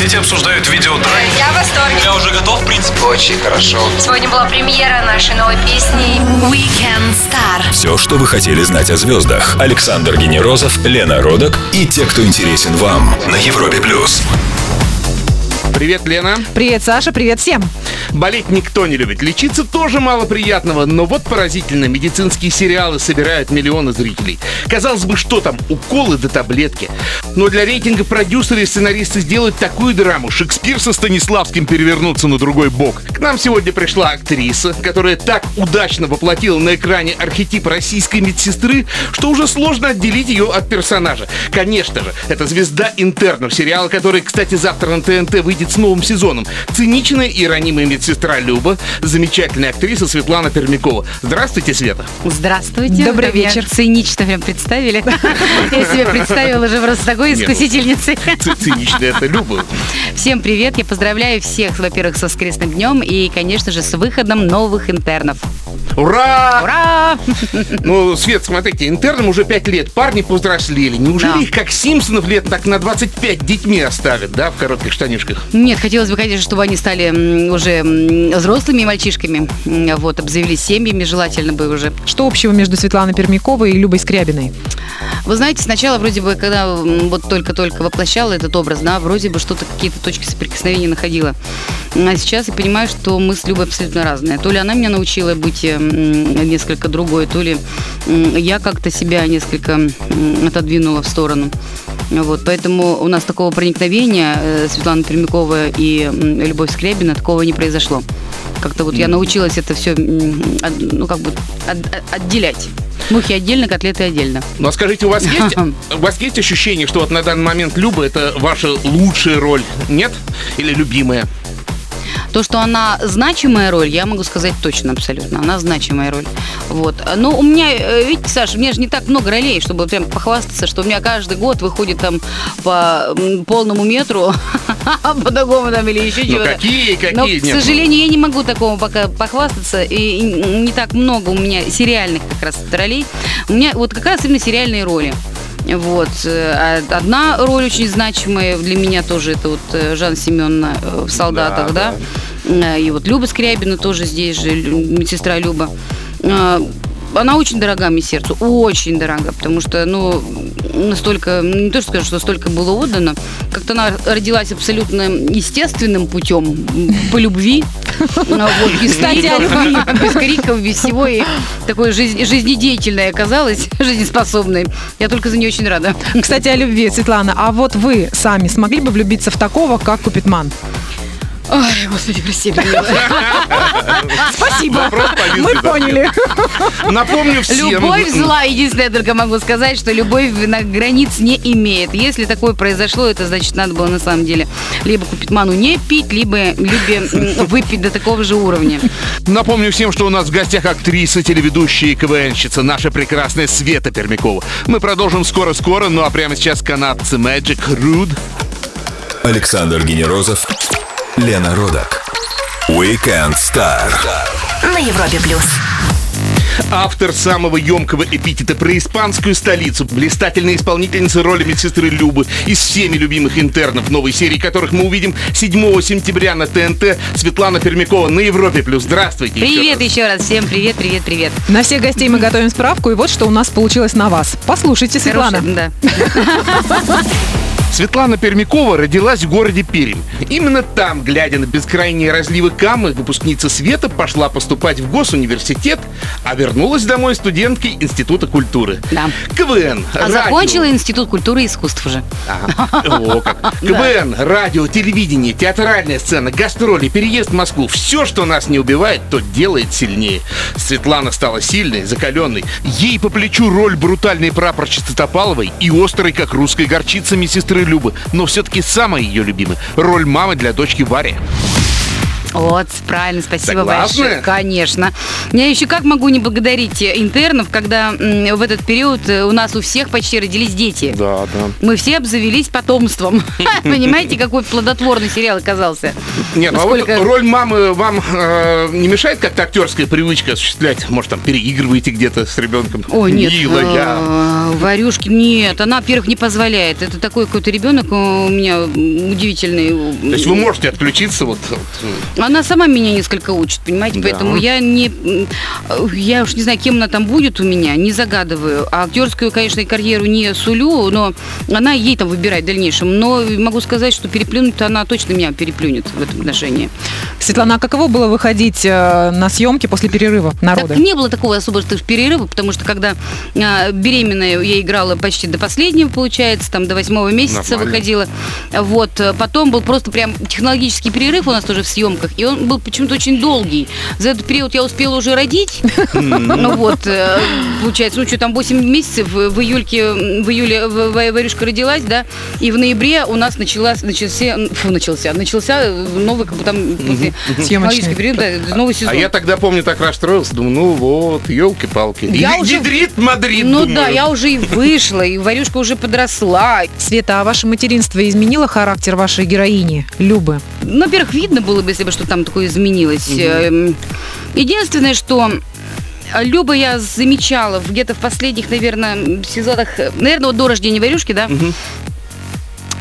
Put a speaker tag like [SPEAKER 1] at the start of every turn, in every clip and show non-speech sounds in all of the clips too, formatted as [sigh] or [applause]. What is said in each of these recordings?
[SPEAKER 1] Соцсети обсуждают видео драйв.
[SPEAKER 2] Я в восторге.
[SPEAKER 1] Я уже готов, в принципе.
[SPEAKER 3] Очень хорошо.
[SPEAKER 2] Сегодня была премьера нашей новой песни Weekend Star.
[SPEAKER 4] Все, что вы хотели знать о звездах. Александр Генерозов, Лена Родок и те, кто интересен вам на Европе плюс.
[SPEAKER 5] Привет, Лена.
[SPEAKER 6] Привет, Саша, привет всем.
[SPEAKER 5] Болеть никто не любит. Лечиться тоже мало приятного, но вот поразительно, медицинские сериалы собирают миллионы зрителей. Казалось бы, что там, уколы до таблетки. Но для рейтинга продюсеры и сценаристы сделают такую драму. Шекспир со Станиславским перевернуться на другой бок. К нам сегодня пришла актриса, которая так удачно воплотила на экране архетип российской медсестры, что уже сложно отделить ее от персонажа. Конечно же, это звезда интернов, сериала, который, кстати, завтра на ТНТ выйдет с новым сезоном. Циничная и ранимая медсестра Люба, замечательная актриса Светлана Пермякова. Здравствуйте, Света.
[SPEAKER 7] Здравствуйте.
[SPEAKER 6] Добрый
[SPEAKER 7] Вы
[SPEAKER 6] вечер.
[SPEAKER 7] Цинично прям представили. [laughs] Я себе представила уже просто такой
[SPEAKER 5] ну,
[SPEAKER 7] искусительницей.
[SPEAKER 5] Ц- Циничная это Люба.
[SPEAKER 7] Всем привет. Я поздравляю всех, во-первых, со воскресным днем и, конечно же, с выходом новых интернов.
[SPEAKER 5] Ура!
[SPEAKER 7] Ура! [laughs]
[SPEAKER 5] Ну, Свет, смотрите, интернам уже 5 лет, парни повзрослели. Неужели
[SPEAKER 7] Да.
[SPEAKER 5] их, как Симпсонов, лет так на 25 детьми оставят, да, в коротких штанишках?
[SPEAKER 7] Нет, хотелось бы, конечно, чтобы они стали уже взрослыми мальчишками. Вот, обзавелись семьями, желательно бы уже.
[SPEAKER 6] Что общего между Светланой Пермяковой и Любой Скрябиной?
[SPEAKER 7] Вы знаете, сначала вроде бы, когда вот только-только воплощала этот образ, да, вроде бы что-то, какие-то точки соприкосновения находила. А сейчас я понимаю, что мы с Любой абсолютно разные. То ли она меня научила быть э, несколько другой, то ли я как-то себя несколько отодвинула в сторону. Вот, поэтому у нас такого проникновения э, Светлана Пермякова и Любовь Скрябина такого не произошло. Как-то вот я научилась это все, ну, как бы от- отделять. Мухи отдельно, котлеты отдельно.
[SPEAKER 5] Ну, а скажите, у вас [laughs] есть, у вас есть ощущение, что вот на данный момент Люба это ваша лучшая роль? Нет? Или любимая?
[SPEAKER 7] То, что она значимая роль, я могу сказать точно, абсолютно. Она значимая роль. Вот. Но у меня, э, видите, Саша, у меня же не так много ролей, чтобы прям похвастаться, что у меня каждый год выходит там по полному метру, [laughs] по такому там или еще
[SPEAKER 5] Ну,
[SPEAKER 7] чего-то.
[SPEAKER 5] какие, какие?
[SPEAKER 7] Но, к сожалению, я не могу такого пока похвастаться. И не так много у меня сериальных как раз ролей. У меня вот как раз именно сериальные роли. Вот. э, а Одна роль очень значимая для меня тоже, это вот э, Жан Семеновна в «Солдатах»,
[SPEAKER 5] Да,
[SPEAKER 7] да? Э, И вот Люба Скрябина тоже здесь же, медсестра Люба. Э, Она очень дорога мне сердцу, очень дорога, потому что, ну, настолько, не то, что скажу, что столько было отдано, как-то она родилась абсолютно естественным путем, по любви, [laughs] вот, без
[SPEAKER 6] Кстати,
[SPEAKER 7] криков, без криков, без всего, и такой жизнь- жизнедеятельной оказалась, [laughs] жизнеспособной. Я только за нее очень рада.
[SPEAKER 6] Кстати, о любви, Светлана. А вот вы сами смогли бы влюбиться в такого, как Купитман?
[SPEAKER 7] Ой, господи, прости. [laughs]
[SPEAKER 6] Спасибо. Мы поняли.
[SPEAKER 5] Напомню всем...
[SPEAKER 7] Любовь зла. Единственное, я только могу сказать, что любовь на границ не имеет. Если такое произошло, это значит, надо было на самом деле либо купить ману не пить, либо Любе выпить до такого же уровня.
[SPEAKER 5] Напомню всем, что у нас в гостях актриса, телеведущая и КВНщица, наша прекрасная Света Пермякова. Мы продолжим скоро-скоро, ну а прямо сейчас канадцы Magic Rude.
[SPEAKER 4] Александр Генерозов, Лена Родок. Weekend Star.
[SPEAKER 2] На Европе Плюс.
[SPEAKER 5] Автор самого емкого эпитета про испанскую столицу, блистательная исполнительница роли медсестры Любы из всеми любимых интернов, новой серии которых мы увидим 7 сентября на ТНТ, Светлана Пермякова на Европе+. плюс. Здравствуйте. еще
[SPEAKER 7] Привет
[SPEAKER 5] раз.
[SPEAKER 7] еще раз. Всем привет, привет, привет.
[SPEAKER 6] На всех гостей мы готовим справку, и вот что у нас получилось на вас. Послушайте, Светлана.
[SPEAKER 7] Хорошая, да. [laughs]
[SPEAKER 5] Светлана Пермякова родилась в городе Пермь. Именно там, глядя на бескрайние разливы Камы, выпускница Света пошла поступать в госуниверситет, а вернулась домой студенткой Института культуры.
[SPEAKER 7] Да.
[SPEAKER 5] КВН,
[SPEAKER 7] А
[SPEAKER 5] радио.
[SPEAKER 7] закончила Институт культуры и искусств уже.
[SPEAKER 5] Ага. О, как. [laughs] КВН, радио, телевидение, театральная сцена, гастроли, переезд в Москву. Все, что нас не убивает, то делает сильнее. Светлана стала сильной, закаленной. Ей по плечу роль брутальной прапорщицы Топаловой и острой, как русская горчица, медсестры Любы. Но все-таки самая ее любимая – роль мамы для дочки Вари.
[SPEAKER 7] Вот, правильно, спасибо
[SPEAKER 5] Согласны?
[SPEAKER 7] большое. Конечно. Я еще как могу не благодарить э, интернов, когда в этот период э, у нас у всех почти родились дети.
[SPEAKER 5] Да, да.
[SPEAKER 7] Мы все обзавелись потомством. [laughs] Понимаете, какой плодотворный сериал оказался?
[SPEAKER 5] Нет, ну а вот роль мамы вам э, не мешает как-то актерская привычка осуществлять? Может, там переигрываете где-то с ребенком?
[SPEAKER 7] Ой, нет.
[SPEAKER 5] Милая.
[SPEAKER 7] э, Варюшки, нет, она, во-первых, не позволяет. Это такой какой-то ребенок у меня удивительный.
[SPEAKER 5] То есть вы можете отключиться вот... вот,
[SPEAKER 7] Она сама меня несколько учит, понимаете,
[SPEAKER 5] Да.
[SPEAKER 7] поэтому я не, я уж не знаю, кем она там будет у меня, не загадываю. А актерскую, конечно, карьеру не сулю, но она ей там выбирает в дальнейшем. Но могу сказать, что переплюнуть она точно меня переплюнет в этом отношении.
[SPEAKER 6] Светлана, а каково было выходить э, на съемки после перерыва народа?
[SPEAKER 7] Так не было такого особо что перерыва, потому что когда беременная я играла почти до последнего, получается, там до восьмого месяца
[SPEAKER 5] Нормально.
[SPEAKER 7] выходила. Вот. э, Потом был просто прям технологический перерыв у нас тоже в съемках, и он был почему-то очень долгий. За этот период я успела уже родить. Ну вот, э, получается, ну что, там 8 месяцев, в июльке, в июле Варюшка родилась, да, и в ноябре у нас началась, начался, фу, начался, начался новый, как бы там, технологический период, да, новый сезон.
[SPEAKER 5] А я тогда, помню, так расстроился. Думаю, ну вот, елки-палки.
[SPEAKER 7] Я уже-
[SPEAKER 5] Ядрит Мадрид,
[SPEAKER 7] Ну
[SPEAKER 5] думаю.
[SPEAKER 7] да, я уже и вышла, и Варюшка уже подросла.
[SPEAKER 6] Света, а ваше материнство изменило характер вашей героини, Любы?
[SPEAKER 7] Ну, во-первых, видно было бы, если бы что там такое изменилось. Эм, Единственное, что Люба я замечала где-то в последних, наверное, сезонах, наверное, вот до рождения Варюшки, да,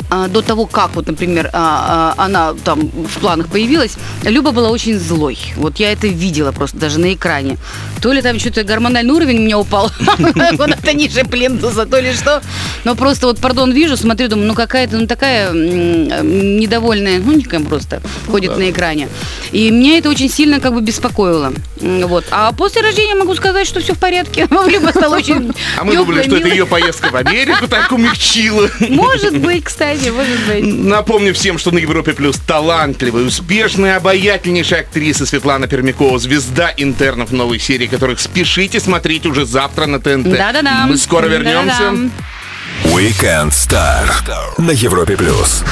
[SPEAKER 7] до того, как вот, например, а, а, она там в планах появилась, Люба была очень злой. Вот я это видела просто даже на экране. То ли там что-то гормональный уровень у меня упал [laughs] куда-то ниже плинтуса, то ли что. Но просто вот, пардон, вижу, смотрю, думаю, ну какая-то, ну такая недовольная, ну никакая просто ходит на экране. И меня это очень сильно как бы беспокоило. Вот. А после рождения могу сказать, что все в порядке. [laughs] Люба стала очень
[SPEAKER 5] А мы думали, что это ее поездка в Америку так умягчила.
[SPEAKER 7] Может быть, кстати, может быть.
[SPEAKER 5] Напомню всем, что на Европе Плюс талантливая, успешная, обаятельнейшая актриса Светлана Пермякова, звезда интернов новой серии, которых спешите смотреть уже завтра на ТНТ.
[SPEAKER 7] Да-да-да.
[SPEAKER 5] Мы скоро вернемся.
[SPEAKER 4] Weekend Star на Европе плюс.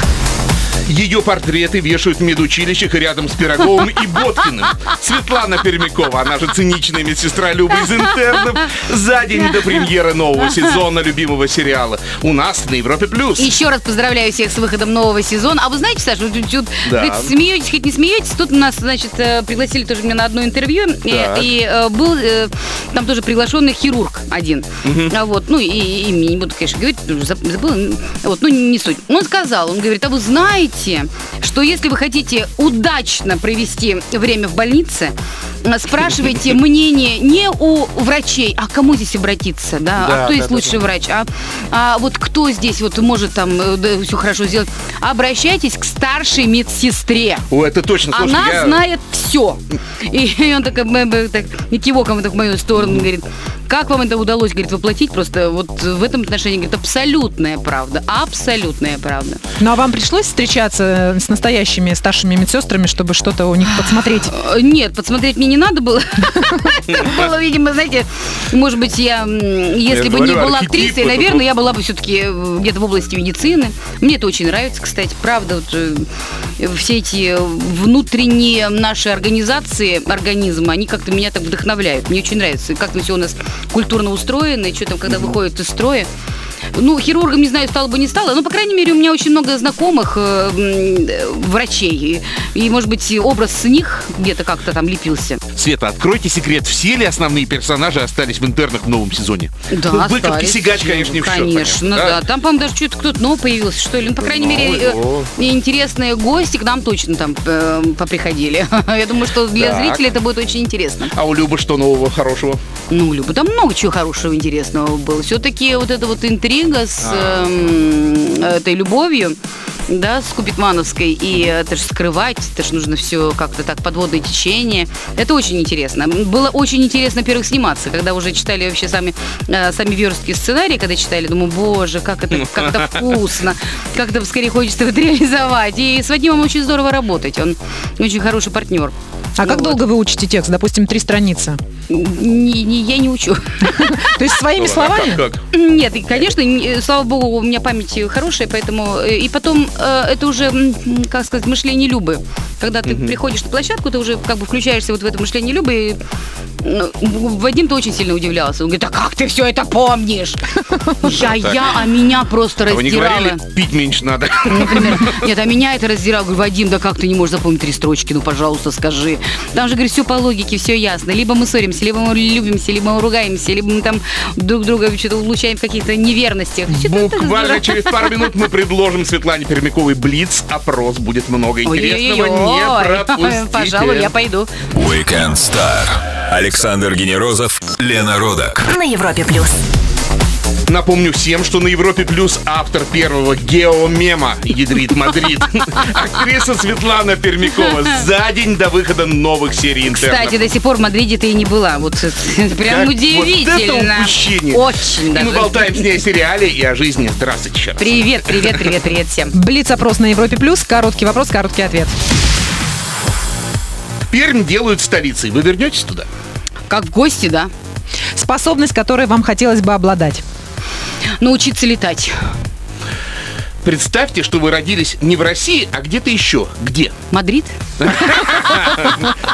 [SPEAKER 5] Ее портреты вешают в медучилищах и рядом с Пироговым и Боткиным. Светлана Пермякова, она же циничная медсестра Люба из интернов, за день до премьеры нового сезона любимого сериала. У нас на Европе Плюс.
[SPEAKER 7] Еще раз поздравляю всех с выходом нового сезона. А вы знаете, Саша, вы тут, тут,
[SPEAKER 5] Да.
[SPEAKER 7] хоть смеетесь, хоть не смеетесь, тут нас, значит, э, пригласили тоже меня на одно интервью, и,
[SPEAKER 5] Так.
[SPEAKER 7] и, э, был э, там тоже приглашенный хирург один. А вот, ну, и, и не буду, конечно, говорить, потому что заб- забыла. Вот, ну, не суть. Он сказал, он говорит, а вы знаете, что если вы хотите удачно провести время в больнице, э, спрашивайте [laughs] мнение не у врачей, а к кому здесь обратиться, да,
[SPEAKER 5] Да,
[SPEAKER 7] а кто
[SPEAKER 5] да,
[SPEAKER 7] есть
[SPEAKER 5] да,
[SPEAKER 7] лучший врач, а, а вот кто здесь вот может там все хорошо сделать, обращайтесь к старшей медсестре.
[SPEAKER 5] О, это точно. Слушай,
[SPEAKER 7] Она
[SPEAKER 5] я-
[SPEAKER 7] знает все. И, [laughs] и он так, так кивоком так в мою сторону говорит, как вам это удалось, говорит, воплотить? Просто вот в этом отношении, говорит, абсолютная правда. Абсолютная правда.
[SPEAKER 6] Ну а вам пришлось встречаться э, с настоящими старшими медсестрами, чтобы что-то у них подсмотреть?
[SPEAKER 7] Э, Нет, подсмотреть мне не надо было. Это [laughs] было, видимо, знаете, может быть, я, если бы не была актрисой, наверное, я была бы все-таки где-то в области медицины. Мне это очень нравится, кстати, правда. Вот, э, все эти внутренние наши организации, организмы, они как-то меня так вдохновляют. Мне очень нравится, как там все у нас культурно устроено, и что там, когда выходят из строя. Ну, хирургом, не знаю, стала бы не стала, но, по крайней мере, у меня очень много знакомых э, э, врачей. И, может быть, образ с них где-то как-то там лепился.
[SPEAKER 5] Света, откройте секрет, все ли основные персонажи остались в интернах в новом сезоне?
[SPEAKER 7] Да,
[SPEAKER 5] ну, выковки
[SPEAKER 7] остались.
[SPEAKER 5] сигач, конечно, не в счет,
[SPEAKER 7] Конечно,
[SPEAKER 5] понятно,
[SPEAKER 7] да. Там, по-моему, даже что-то кто-то новый появился, что ли. Ну, по крайней мере,
[SPEAKER 5] Новый,
[SPEAKER 7] э, и интересные гости к нам точно там э, поприходили. [laughs] Я думаю, что для
[SPEAKER 5] Так.
[SPEAKER 7] зрителей это будет очень интересно.
[SPEAKER 5] А у Любы что нового хорошего?
[SPEAKER 7] Ну, Люба, там много чего хорошего, интересного было. Все-таки вот эта вот интрига с эм, этой любовью, да, с Купитмановской, и это же скрывать, это же нужно все как-то так, подводное течение. Это очень интересно. Было очень интересно, во-первых, сниматься, когда уже читали вообще сами, э, сами верстки сценарии, когда читали, думаю, боже, как это, [laughs] как это вкусно, как это скорее хочется вот реализовать. И с Вадимом очень здорово работать, он очень хороший партнер.
[SPEAKER 6] А как
[SPEAKER 7] Вот.
[SPEAKER 6] долго вы учите текст? Допустим, три страницы.
[SPEAKER 7] Не- не- я не учу.
[SPEAKER 6] То есть своими словами?
[SPEAKER 7] Нет, конечно, не- слава богу, у меня память хорошая, поэтому... э, И потом э, это уже, как сказать, мышление Любы. Когда ты приходишь на площадку, ты уже как бы включаешься вот в это мышление Любы, и Ну, Вадим-то очень сильно удивлялся. Он говорит, а как ты все это помнишь? [laughs] Я, я, а меня просто
[SPEAKER 5] А Вы не
[SPEAKER 7] раздирало.
[SPEAKER 5] говорили, пить меньше надо? [laughs]
[SPEAKER 7] Например, нет, а меня это раздирало. Говорю, Вадим, да как ты не можешь запомнить три строчки? Ну, пожалуйста, скажи. Там же, говорю, все по логике, все ясно. Либо мы ссоримся, либо мы любимся, либо мы ругаемся, либо мы там друг друга что-то улучшаем в каких-то неверностях. Что-то
[SPEAKER 5] Буквально через пару минут мы предложим Светлане Пермяковой Блиц. Опрос будет много интересного.
[SPEAKER 7] Ой-ой-ой.
[SPEAKER 5] Не пропустите.
[SPEAKER 7] Пожалуй, я пойду.
[SPEAKER 4] Weekend Star. Александр Генерозов, Лена Родак.
[SPEAKER 2] На Европе плюс.
[SPEAKER 5] Напомню всем, что на Европе Плюс автор первого геомема ядрит Мадрид. [laughs] Актриса Светлана Пермякова за день до выхода новых серий интернов.
[SPEAKER 7] Кстати, до сих пор в Мадриде ты и не была. Вот [laughs] прям
[SPEAKER 5] Как
[SPEAKER 7] удивительно.
[SPEAKER 5] Вот это упущение.
[SPEAKER 7] Очень
[SPEAKER 5] И
[SPEAKER 7] даже.
[SPEAKER 5] мы болтаем с ней о сериале и о жизни. Здравствуйте еще раз.
[SPEAKER 7] Привет, привет, привет, привет всем. [laughs]
[SPEAKER 6] Блиц-опрос на Европе Плюс. Короткий вопрос, короткий ответ.
[SPEAKER 5] Пермь делают столицей. Вы вернетесь туда?
[SPEAKER 7] Как в гости, да?
[SPEAKER 6] Способность, которой вам хотелось бы обладать.
[SPEAKER 7] Научиться летать.
[SPEAKER 5] Представьте, что вы родились не в России, а где-то еще. Где?
[SPEAKER 7] Мадрид?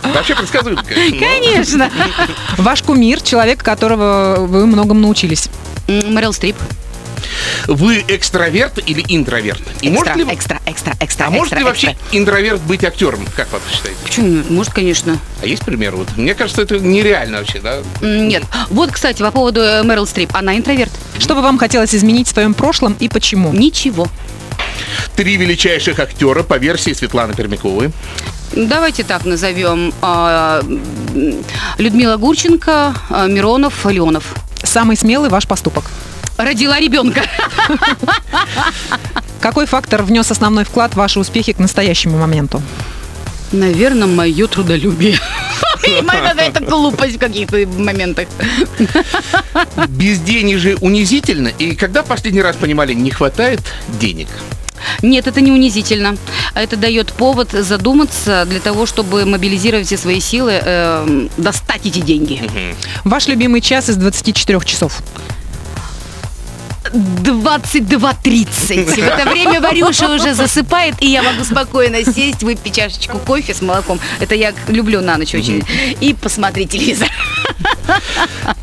[SPEAKER 5] Вообще предсказуемо, конечно. но-
[SPEAKER 7] Конечно.
[SPEAKER 6] Ваш кумир, человек, которого вы многому научились.
[SPEAKER 7] Мэрил Стрип.
[SPEAKER 5] Вы экстраверт или интроверт? И может
[SPEAKER 7] Экстра,
[SPEAKER 5] ли, вы-
[SPEAKER 7] экстра, экстра, экстра,
[SPEAKER 5] а может
[SPEAKER 7] экстра,
[SPEAKER 5] ли вообще
[SPEAKER 7] экстра.
[SPEAKER 5] интроверт быть актером? Как вы считаете?
[SPEAKER 7] Почему? Может, конечно.
[SPEAKER 5] А есть пример? Вот, мне кажется, это нереально вообще, да?
[SPEAKER 7] Нет. Вот, кстати, по поводу э, Мэрил Стрип. Она интроверт.
[SPEAKER 6] Что бы вам хотелось изменить в своем прошлом и почему?
[SPEAKER 7] Ничего.
[SPEAKER 5] Три величайших актера по версии Светланы Пермяковой.
[SPEAKER 7] Давайте так назовем. а, Людмила Гурченко, а, Миронов, Леонов.
[SPEAKER 6] Самый смелый ваш поступок.
[SPEAKER 7] Родила ребенка.
[SPEAKER 6] Какой фактор внес основной вклад в ваши успехи к настоящему моменту?
[SPEAKER 7] Наверное, мое трудолюбие. [laughs] И моя какая-то глупость в каких-то моментах.
[SPEAKER 5] Безденежье унизительно. И когда последний раз понимали, не хватает денег?
[SPEAKER 7] Нет, это не унизительно. А Это дает повод задуматься для того, чтобы мобилизировать все свои силы, э, достать эти деньги.
[SPEAKER 6] Ваш любимый час из 24 часов.
[SPEAKER 7] 22.30. В это время Варюша уже засыпает, и я могу спокойно сесть, выпить чашечку кофе с молоком. Это я люблю на ночь очень. И посмотреть телевизор.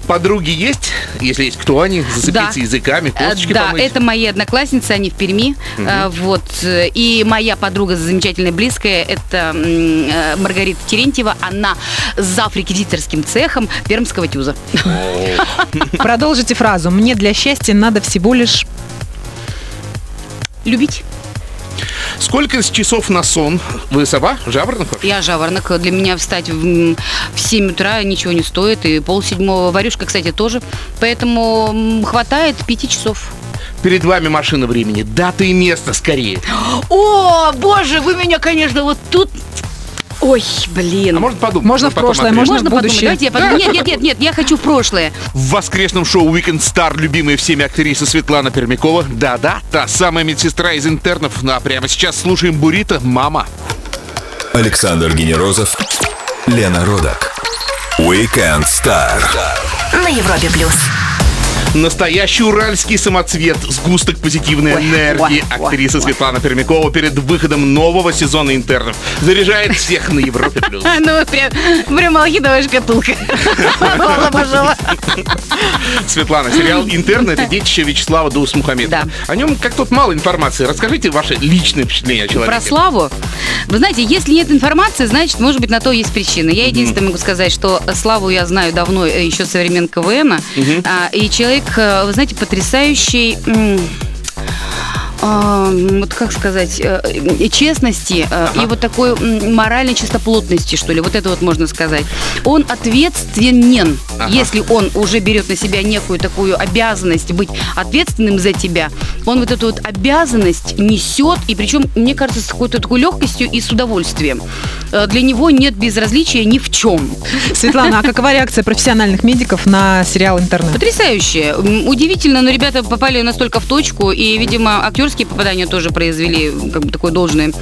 [SPEAKER 5] Подруги есть? Если есть, кто они? Зацепиться
[SPEAKER 7] Да.
[SPEAKER 5] языками,
[SPEAKER 7] Э,
[SPEAKER 5] косточки
[SPEAKER 7] Да,
[SPEAKER 5] помыть?
[SPEAKER 7] это мои одноклассницы, они в Перми. Э, Вот. И моя подруга замечательная, близкая, это э, Маргарита Терентьева. Она за реквизиторским цехом пермского тюза.
[SPEAKER 6] Продолжите фразу. Мне для счастья надо всего лишь...
[SPEAKER 7] Любить.
[SPEAKER 5] Сколько часов на сон? Вы сова? Жаворонок? вообще?
[SPEAKER 7] Я жаворонок. Для меня встать в, в 7 утра ничего не стоит. И полседьмого варюшка, кстати, тоже. Поэтому хватает 5 часов.
[SPEAKER 5] Перед вами машина времени. Дата и место скорее.
[SPEAKER 7] О, боже, вы меня, конечно, вот тут... Ой, блин.
[SPEAKER 5] А можно подумать?
[SPEAKER 6] Можно в прошлое, можно
[SPEAKER 7] Можно
[SPEAKER 6] в
[SPEAKER 7] подумать?
[SPEAKER 6] будущее.
[SPEAKER 7] Давайте я подумаю. Нет, нет, нет, нет, я хочу в прошлое.
[SPEAKER 5] В воскресном шоу Weekend Star любимая всеми актриса Светлана Пермякова. Да-да, та самая медсестра из интернов. Ну а прямо сейчас слушаем Бурита «Мама».
[SPEAKER 4] Александр Генерозов, Лена Родак. Weekend Star.
[SPEAKER 2] На Европе плюс.
[SPEAKER 5] Настоящий уральский самоцвет, сгусток позитивной
[SPEAKER 7] Ой,
[SPEAKER 5] энергии.
[SPEAKER 7] ой,
[SPEAKER 5] Актриса
[SPEAKER 7] ой.
[SPEAKER 5] Светлана Пермякова перед выходом нового сезона интернов заряжает всех на Европе+. плюс. [laughs]
[SPEAKER 7] Ну, прям, прям малахитовая шкатулка. [laughs]
[SPEAKER 5] Светлана, сериал «Интерны» — это детище Вячеслава Даусмухамедова.
[SPEAKER 7] Да.
[SPEAKER 5] О нем как тут мало информации. Расскажите ваше личное впечатление о человеке.
[SPEAKER 7] Про Славу. Вы знаете, если нет информации, значит, может быть, на то есть причина. Я единственное могу сказать, что Славу я знаю давно, э, еще со времен КВН. А, И человек, э, вы знаете, потрясающий... м, а, вот как сказать, э, честности э, и вот такой моральной чистоплотности, что ли, вот это вот можно сказать. Он ответственен,
[SPEAKER 5] Ага.
[SPEAKER 7] если он уже берет на себя некую такую обязанность быть ответственным за тебя, он вот эту вот обязанность несет, и причем, мне кажется, с какой-то такой легкостью и с удовольствием. Э, Для него нет безразличия ни в чем.
[SPEAKER 6] Светлана, а какова реакция профессиональных медиков на сериал «Интернет»?
[SPEAKER 7] Потрясающе. Удивительно, но ребята попали настолько в точку, и, видимо, актерские попадания тоже произвели как бы такой должный,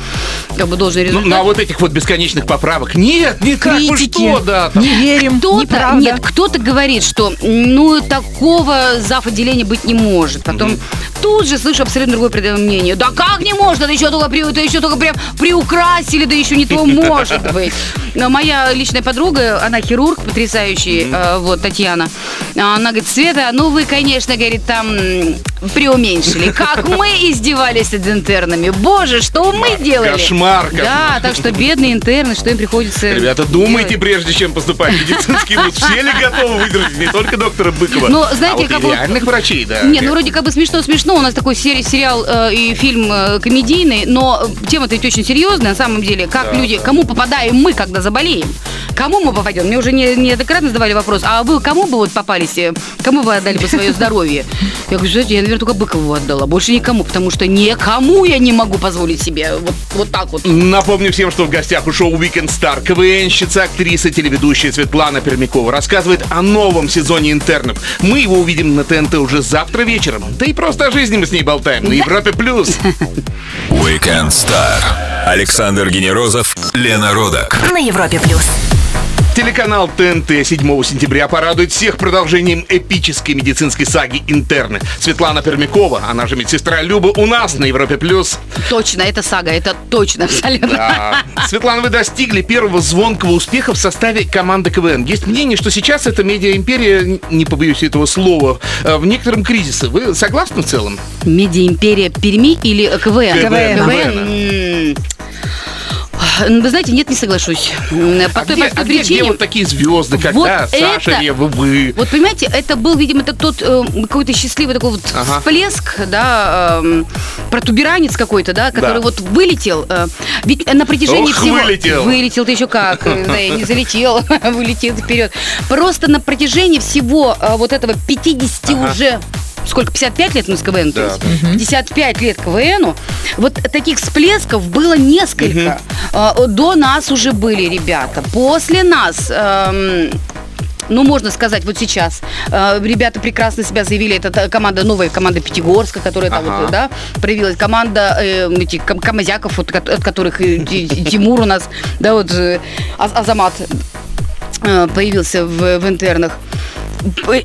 [SPEAKER 7] как бы должный
[SPEAKER 5] Ну,
[SPEAKER 7] результат.
[SPEAKER 5] на вот этих вот бесконечных поправок. Нет, не вы
[SPEAKER 6] Критики.
[SPEAKER 5] что, да. там.
[SPEAKER 6] Не верим,
[SPEAKER 7] Кто-то,
[SPEAKER 6] неправда.
[SPEAKER 7] нет, кто-то говорит, что ну такого зав. отделения быть не может. Потом тут же слышу абсолютно другое мнение. Да как не можно? Да еще только, при, да еще только прям приукрасили, да еще не то может быть. Но [laughs] моя личная подруга, она хирург потрясающий, э, вот, Татьяна. Она говорит, Света, ну вы, конечно, говорит, там преуменьшили. [laughs] Как мы издевались над интернами. Боже, что мы делали?
[SPEAKER 5] кошмар, кошмар.
[SPEAKER 7] Да, так что бедные интерны, что им приходится
[SPEAKER 5] Ребята, думайте,
[SPEAKER 7] делать.
[SPEAKER 5] прежде чем поступать в медицинский вуз. [laughs] Все ли готовы выдержать не только доктора Быкова,
[SPEAKER 7] Ну, знаете,
[SPEAKER 5] а вот
[SPEAKER 7] как
[SPEAKER 5] и
[SPEAKER 7] вот-
[SPEAKER 5] реальных врачей, да.
[SPEAKER 7] Не, ну вроде как бы смешно-смешно. У нас такой сери- сериал э, и фильм э, комедийный, но тема-то ведь очень серьезная на самом деле. Как люди, кому попадаем мы, когда заболеем? Кому мы попадем? Мне уже не- неоднократно задавали вопрос, а вы кому бы вот попались, э, кому вы отдали бы свое здоровье? Я говорю, знаете, я, наверное, только Быкову отдала, больше никому, потому что никому я не могу позволить себе вот, вот так вот.
[SPEAKER 5] Напомню всем, что в гостях у шоу Weekend Star КВНщица, актриса, телеведущая Светлана Пермякова рассказывает о новом сезоне интернов. Мы его увидим на ТНТ уже завтра вечером. Да и просто о жизни мы с ней болтаем на Европе Плюс.
[SPEAKER 4] Weekend Star. Александр Генерозов, Лена Родак.
[SPEAKER 2] На Европе плюс.
[SPEAKER 5] Телеканал ТНТ 7 сентября порадует всех продолжением эпической медицинской саги «Интерны». Светлана Пермякова, она же медсестра Люба, у нас на Европе Плюс.
[SPEAKER 7] Точно, это сага, это точно, абсолютно.
[SPEAKER 5] А, Светлана, вы достигли первого звонкого успеха в составе команды КВН. Есть мнение, что сейчас эта медиа-империя, не побоюсь этого слова, э, в некотором кризисе. Вы согласны в целом?
[SPEAKER 7] Медиа-империя Перми или КВН?
[SPEAKER 5] КВН.
[SPEAKER 7] КВН. М, Вы знаете, нет, не соглашусь. По
[SPEAKER 5] А
[SPEAKER 7] той
[SPEAKER 5] где,
[SPEAKER 7] простой
[SPEAKER 5] а где- где
[SPEAKER 7] причине.
[SPEAKER 5] вот такие звезды, как
[SPEAKER 7] Вот
[SPEAKER 5] да, Саша
[SPEAKER 7] это-
[SPEAKER 5] Рева, вы?
[SPEAKER 7] Вот понимаете, это был, видимо, это тот э, какой-то счастливый такой вот
[SPEAKER 5] Ага.
[SPEAKER 7] всплеск, да, эм, протуберанец какой-то, да, который
[SPEAKER 5] Да.
[SPEAKER 7] вот вылетел. э, ведь на протяжении
[SPEAKER 5] Ох,
[SPEAKER 7] всего...
[SPEAKER 5] вылетел.
[SPEAKER 7] Вылетел-то еще как. э, Да, и не залетел, [laughs] вылетел вперед. Просто на протяжении всего э, вот этого 50 уже сколько, 55 лет мы с КВН, то
[SPEAKER 5] Да.
[SPEAKER 7] есть 55 лет КВНу, вот таких всплесков было несколько. Э, До нас уже были ребята, после нас... эм, ну, можно сказать, вот сейчас э, ребята прекрасно себя заявили. Это команда, новая команда Пятигорска, которая там
[SPEAKER 5] Ага.
[SPEAKER 7] вот, да, проявилась. Команда э, этих кам- Камазяков, вот, от от которых Ти- Ти- Тимур у нас, да, вот э, Az- Азамат э, появился в, в интернах.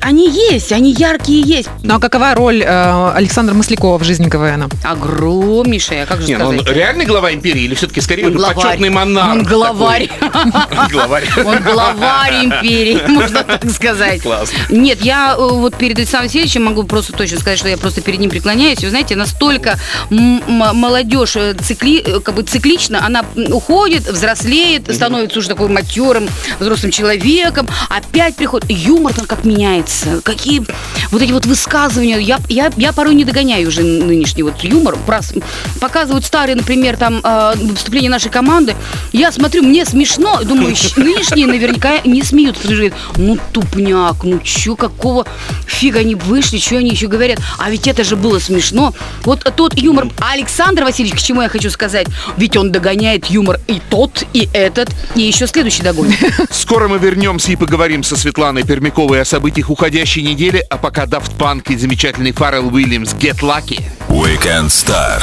[SPEAKER 7] Они есть, они яркие есть.
[SPEAKER 6] Ну а какова роль э, Александра Маслякова в жизни КВН?
[SPEAKER 7] Огромнейшая, как же
[SPEAKER 5] Не, ну он
[SPEAKER 7] сказать?
[SPEAKER 5] реальный глава империи или все-таки скорее
[SPEAKER 7] Он
[SPEAKER 5] почетный монарх?
[SPEAKER 7] Он главарь. [laughs]
[SPEAKER 5] Главарь.
[SPEAKER 7] Он главарь империи, [laughs] можно так сказать.
[SPEAKER 5] Классно.
[SPEAKER 7] Нет, я э, вот перед Александром Васильевичем могу просто точно сказать, что я просто перед ним преклоняюсь. Вы знаете, настолько молодежь э, цикли, э, как бы циклично, она уходит, взрослеет, становится уже такой матерым, взрослым человеком, опять приходит. Юмор там как меняется. Какие вот эти вот высказывания. Я, я, я порой не догоняю уже нынешний вот юмор. Прос- Показывают старые, например, там э, выступления нашей команды. Я смотрю, мне смешно. Думаю, [laughs] нынешние наверняка не смеются. Ну тупняк, ну чё, какого фига они вышли, что они еще говорят. А ведь это же было смешно. Вот тот юмор. А Александр Васильевич, к чему я хочу сказать? Ведь он догоняет юмор и тот, и этот, и еще следующий догонит. [laughs]
[SPEAKER 5] Скоро мы вернемся и поговорим со Светланой Пермяковой о событиях уходящей недели, а пока Daft Punk и замечательный Фаррелл Уильямс «Get Lucky».
[SPEAKER 4] Weekend Star.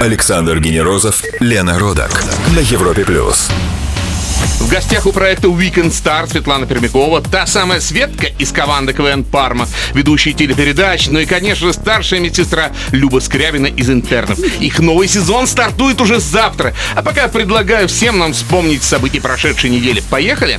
[SPEAKER 4] Александр Генерозов, Лена Родак. На Европе Плюс.
[SPEAKER 5] В гостях у проекта Weekend Star Светлана Пермякова, та самая Светка из команды КВН Парма, ведущая телепередач, ну и, конечно же, старшая медсестра Люба Скрябина из интернов. Их новый сезон стартует уже завтра. А пока предлагаю всем нам вспомнить события прошедшей недели. Поехали?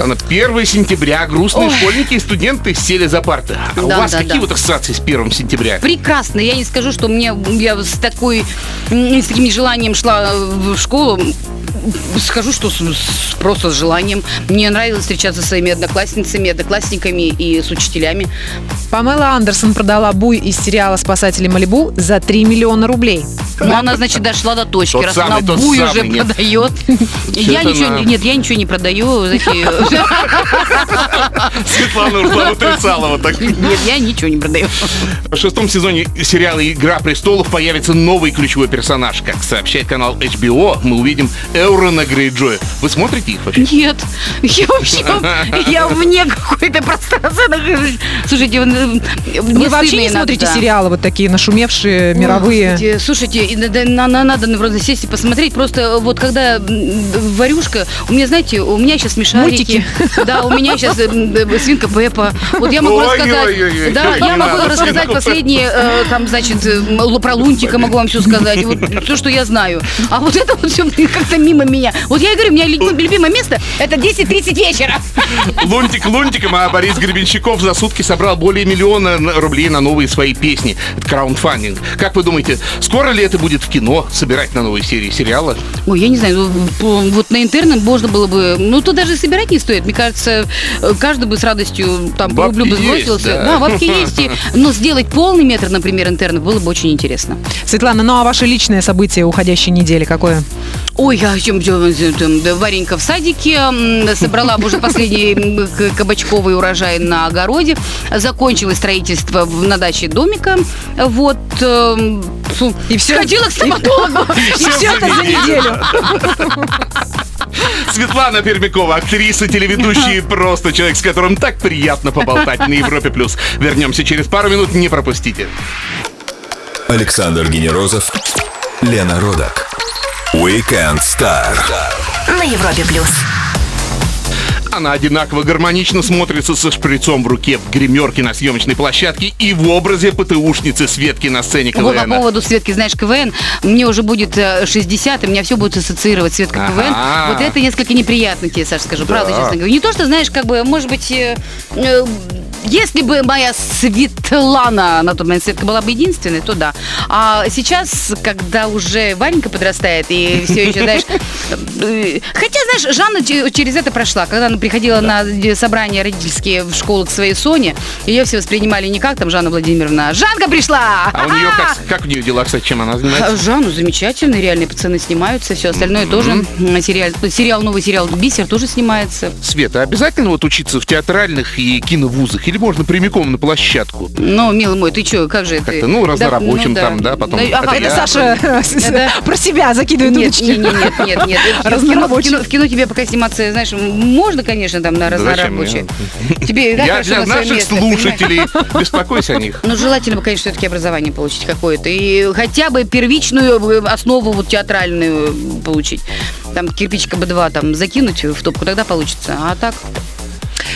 [SPEAKER 5] Ладно, 1 сентября грустные
[SPEAKER 7] Ой.
[SPEAKER 5] школьники и студенты сели за парты. А у
[SPEAKER 7] Да,
[SPEAKER 5] вас
[SPEAKER 7] да,
[SPEAKER 5] какие
[SPEAKER 7] да.
[SPEAKER 5] вот ассоциации с 1 сентября?
[SPEAKER 7] Прекрасно. Я не скажу, что мне я с такой с таким желанием шла в школу. Скажу, что с- с- просто с желанием. Мне нравилось встречаться со своими одноклассницами, одноклассниками и с учителями.
[SPEAKER 6] Памела Андерсон продала буй из сериала «Спасатели Малибу» за 3 миллиона рублей.
[SPEAKER 7] Но она, значит, дошла до точки,
[SPEAKER 5] Тот
[SPEAKER 7] раз
[SPEAKER 5] самый,
[SPEAKER 7] она буй
[SPEAKER 5] самый,
[SPEAKER 7] уже
[SPEAKER 5] нет.
[SPEAKER 7] продает. [laughs] Я ничего,
[SPEAKER 5] на-
[SPEAKER 7] нет, я ничего не продаю. [laughs]
[SPEAKER 5] Светлана ушла отрицала вот так.
[SPEAKER 7] Нет, я ничего не продаю.
[SPEAKER 5] В шестом сезоне сериала «Игра престолов» появится новый ключевой персонаж. Как сообщает канал HBO, мы увидим Эурона Грейджоя. Вы смотрите их вообще?
[SPEAKER 7] Нет, я вообще, [laughs] я вне какой-то пространства нахожусь. Слушайте, вы,
[SPEAKER 6] Вы вообще не смотрите сериалы вот такие нашумевшие, мировые?
[SPEAKER 7] Слушайте, надо, на- на- надо наверное, сесть и посмотреть. Просто вот когда варюшка, у меня, знаете, у меня сейчас смешарики. Да, у меня сейчас свинка Пеппа. Вот я могу рассказать. Да, я могу рассказать последние, э, там, значит, э, про Лунтика могу вам все сказать. Вот все, что я знаю. А вот это вот все как-то мимо меня. Вот я и говорю, у меня люб- любимое место это 10.30 вечера.
[SPEAKER 5] Лунтик лунтиком, а Борис Гребенщиков за сутки собрал более миллиона рублей на новые свои песни. Это краундфандинг. Как вы думаете, скоро ли это будет в кино, собирать на новые серии сериала?
[SPEAKER 7] Ой, я не знаю, ну, вот на интернет можно было бы, ну, то даже собирать не стоит. Мне кажется, каждый бы с радостью там по рублю бы сбросился.
[SPEAKER 5] да.
[SPEAKER 7] Да, бабки есть. и- Но сделать полный метр, например, интернов было бы очень интересно.
[SPEAKER 6] Светлана, ну а ваше личное событие уходящей недели какое?
[SPEAKER 7] Ой, я чем, чем, Варенька в садике, собрала уже последний кабачковый урожай на огороде, закончилось строительство на даче домика, вот, эм,
[SPEAKER 6] И всё?
[SPEAKER 7] сходила к стоматологу. [laughs]
[SPEAKER 6] И все это за неделю.
[SPEAKER 5] Светлана Пермякова, актриса, телеведущая и просто человек, с которым так приятно поболтать на Европе+. плюс. Вернемся через пару минут, не пропустите.
[SPEAKER 4] Александр Генерозов, Лена Родак. Weekend Star.
[SPEAKER 2] На Европе плюс.
[SPEAKER 5] Она одинаково гармонично смотрится со шприцом в руке в гримерке на съемочной площадке и в образе ПТУшницы Светки на сцене
[SPEAKER 7] Вот по
[SPEAKER 5] КВН.
[SPEAKER 7] поводу Светки, знаешь, КВН, мне уже будет э, 60, и меня все будет ассоциировать Светка
[SPEAKER 5] Ага.
[SPEAKER 7] КВН. Вот это несколько неприятно тебе, Саша, скажу, правда, честно говоря. Не то, что, знаешь, как бы, может быть, э, э, если бы моя Светлана на тот момент Светка была бы единственной, то да. А сейчас, когда уже Варенька подрастает и все еще, знаешь... э, Хотя, знаешь, Жанна че- через это прошла. Когда она приходила на собрания родительские в школу к своей Соне, ее все воспринимали не как там Жанна Владимировна. Жанка пришла!
[SPEAKER 5] А у нее как, как у нее дела, кстати, чем она занимается?
[SPEAKER 7] А, Жанну замечательно, реальные пацаны снимаются, все остальное тоже. Сериал, сериал, новый сериал «Бисер» тоже снимается.
[SPEAKER 5] Света, обязательно вот учиться в театральных и киновузах? Или можно прямиком на площадку?
[SPEAKER 7] Но, милый мой, ты что, как же
[SPEAKER 5] Как-то,
[SPEAKER 7] ты?
[SPEAKER 5] ну, разнорабочим там, да, потом
[SPEAKER 7] ага,
[SPEAKER 5] это
[SPEAKER 6] Это
[SPEAKER 5] Да.
[SPEAKER 6] Саша
[SPEAKER 7] Это-
[SPEAKER 6] про себя закидывает удочки.
[SPEAKER 7] нет, нет, нет, нет, нет. В кино, тебе пока сниматься, знаешь, можно, конечно, там на
[SPEAKER 5] Да зачем
[SPEAKER 7] разнорабочее. Тебе
[SPEAKER 5] Я для наших слушателей беспокойся о них.
[SPEAKER 7] Ну, желательно бы, конечно, все-таки образование получить какое-то. И хотя бы первичную э, основу вот театральную получить. Там кирпичика Б2 там закинуть в топку, тогда получится. А так,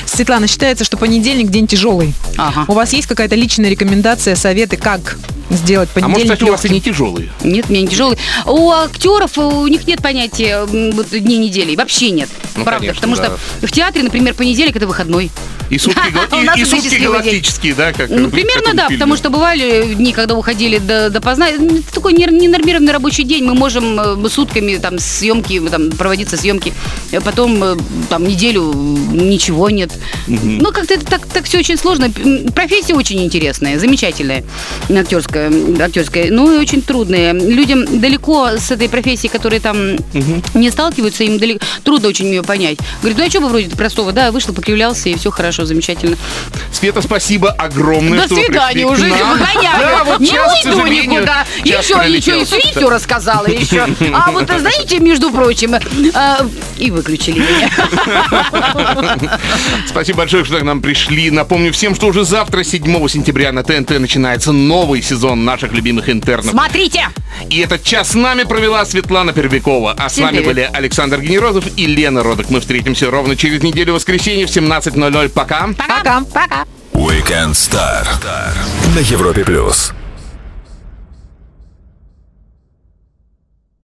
[SPEAKER 6] Светлана, считается, что понедельник день тяжелый.
[SPEAKER 7] ага.
[SPEAKER 6] У вас есть какая-то личная рекомендация, советы, как сделать
[SPEAKER 5] А может,
[SPEAKER 6] понедельник
[SPEAKER 5] кстати, у вас и не тяжелые?
[SPEAKER 7] Нет, мне не тяжелый. У актеров у них нет понятия дней недели. Вообще нет.
[SPEAKER 5] Ну,
[SPEAKER 7] Правда.
[SPEAKER 5] конечно,
[SPEAKER 7] потому
[SPEAKER 5] да.
[SPEAKER 7] что в театре, например, понедельник это выходной.
[SPEAKER 5] И сутки, [laughs] и, и сутки галактические, да? Как
[SPEAKER 7] Ну,
[SPEAKER 5] в
[SPEAKER 7] примерно да,
[SPEAKER 5] фильме.
[SPEAKER 7] потому что бывали дни, когда уходили до, допоздна. Это такой не- ненормированный рабочий день. Мы можем э, сутками там съемки, там проводиться съемки, э, потом э, там неделю ничего нет. Ну, как-то это так, так все очень сложно. Профессия очень интересная, замечательная, актерская, актерская, но и очень трудная. Людям далеко с этой профессией, которые там не сталкиваются, им далеко, трудно очень ее понять. Говорит, ну а что вы вроде простого? Да, вышел, покривлялся, и все хорошо, замечательно.
[SPEAKER 5] Света, спасибо огромное,
[SPEAKER 7] До
[SPEAKER 5] что
[SPEAKER 7] свидания, уже
[SPEAKER 5] к нам.
[SPEAKER 7] выгоняю.
[SPEAKER 5] Да, вот
[SPEAKER 7] не уйду никуда.
[SPEAKER 5] час
[SPEAKER 7] Еще,
[SPEAKER 5] пролетел.
[SPEAKER 7] еще и все рассказала еще. А вот знаете, между прочим, а, и выключили меня. [laughs]
[SPEAKER 5] Спасибо большое, что к нам пришли. Напомню всем, что уже завтра, 7 сентября, на ТНТ начинается новый сезон наших любимых интернов.
[SPEAKER 7] Смотрите!
[SPEAKER 5] И этот час с нами провела Светлана Пербякова. А с вами
[SPEAKER 7] привет.
[SPEAKER 5] были Александр Генерозов и Лена Родок. Мы встретимся ровно через неделю в воскресенье в 17.00. Пока.
[SPEAKER 6] Пока.
[SPEAKER 7] Пока.
[SPEAKER 4] Weekend Star на Европе плюс.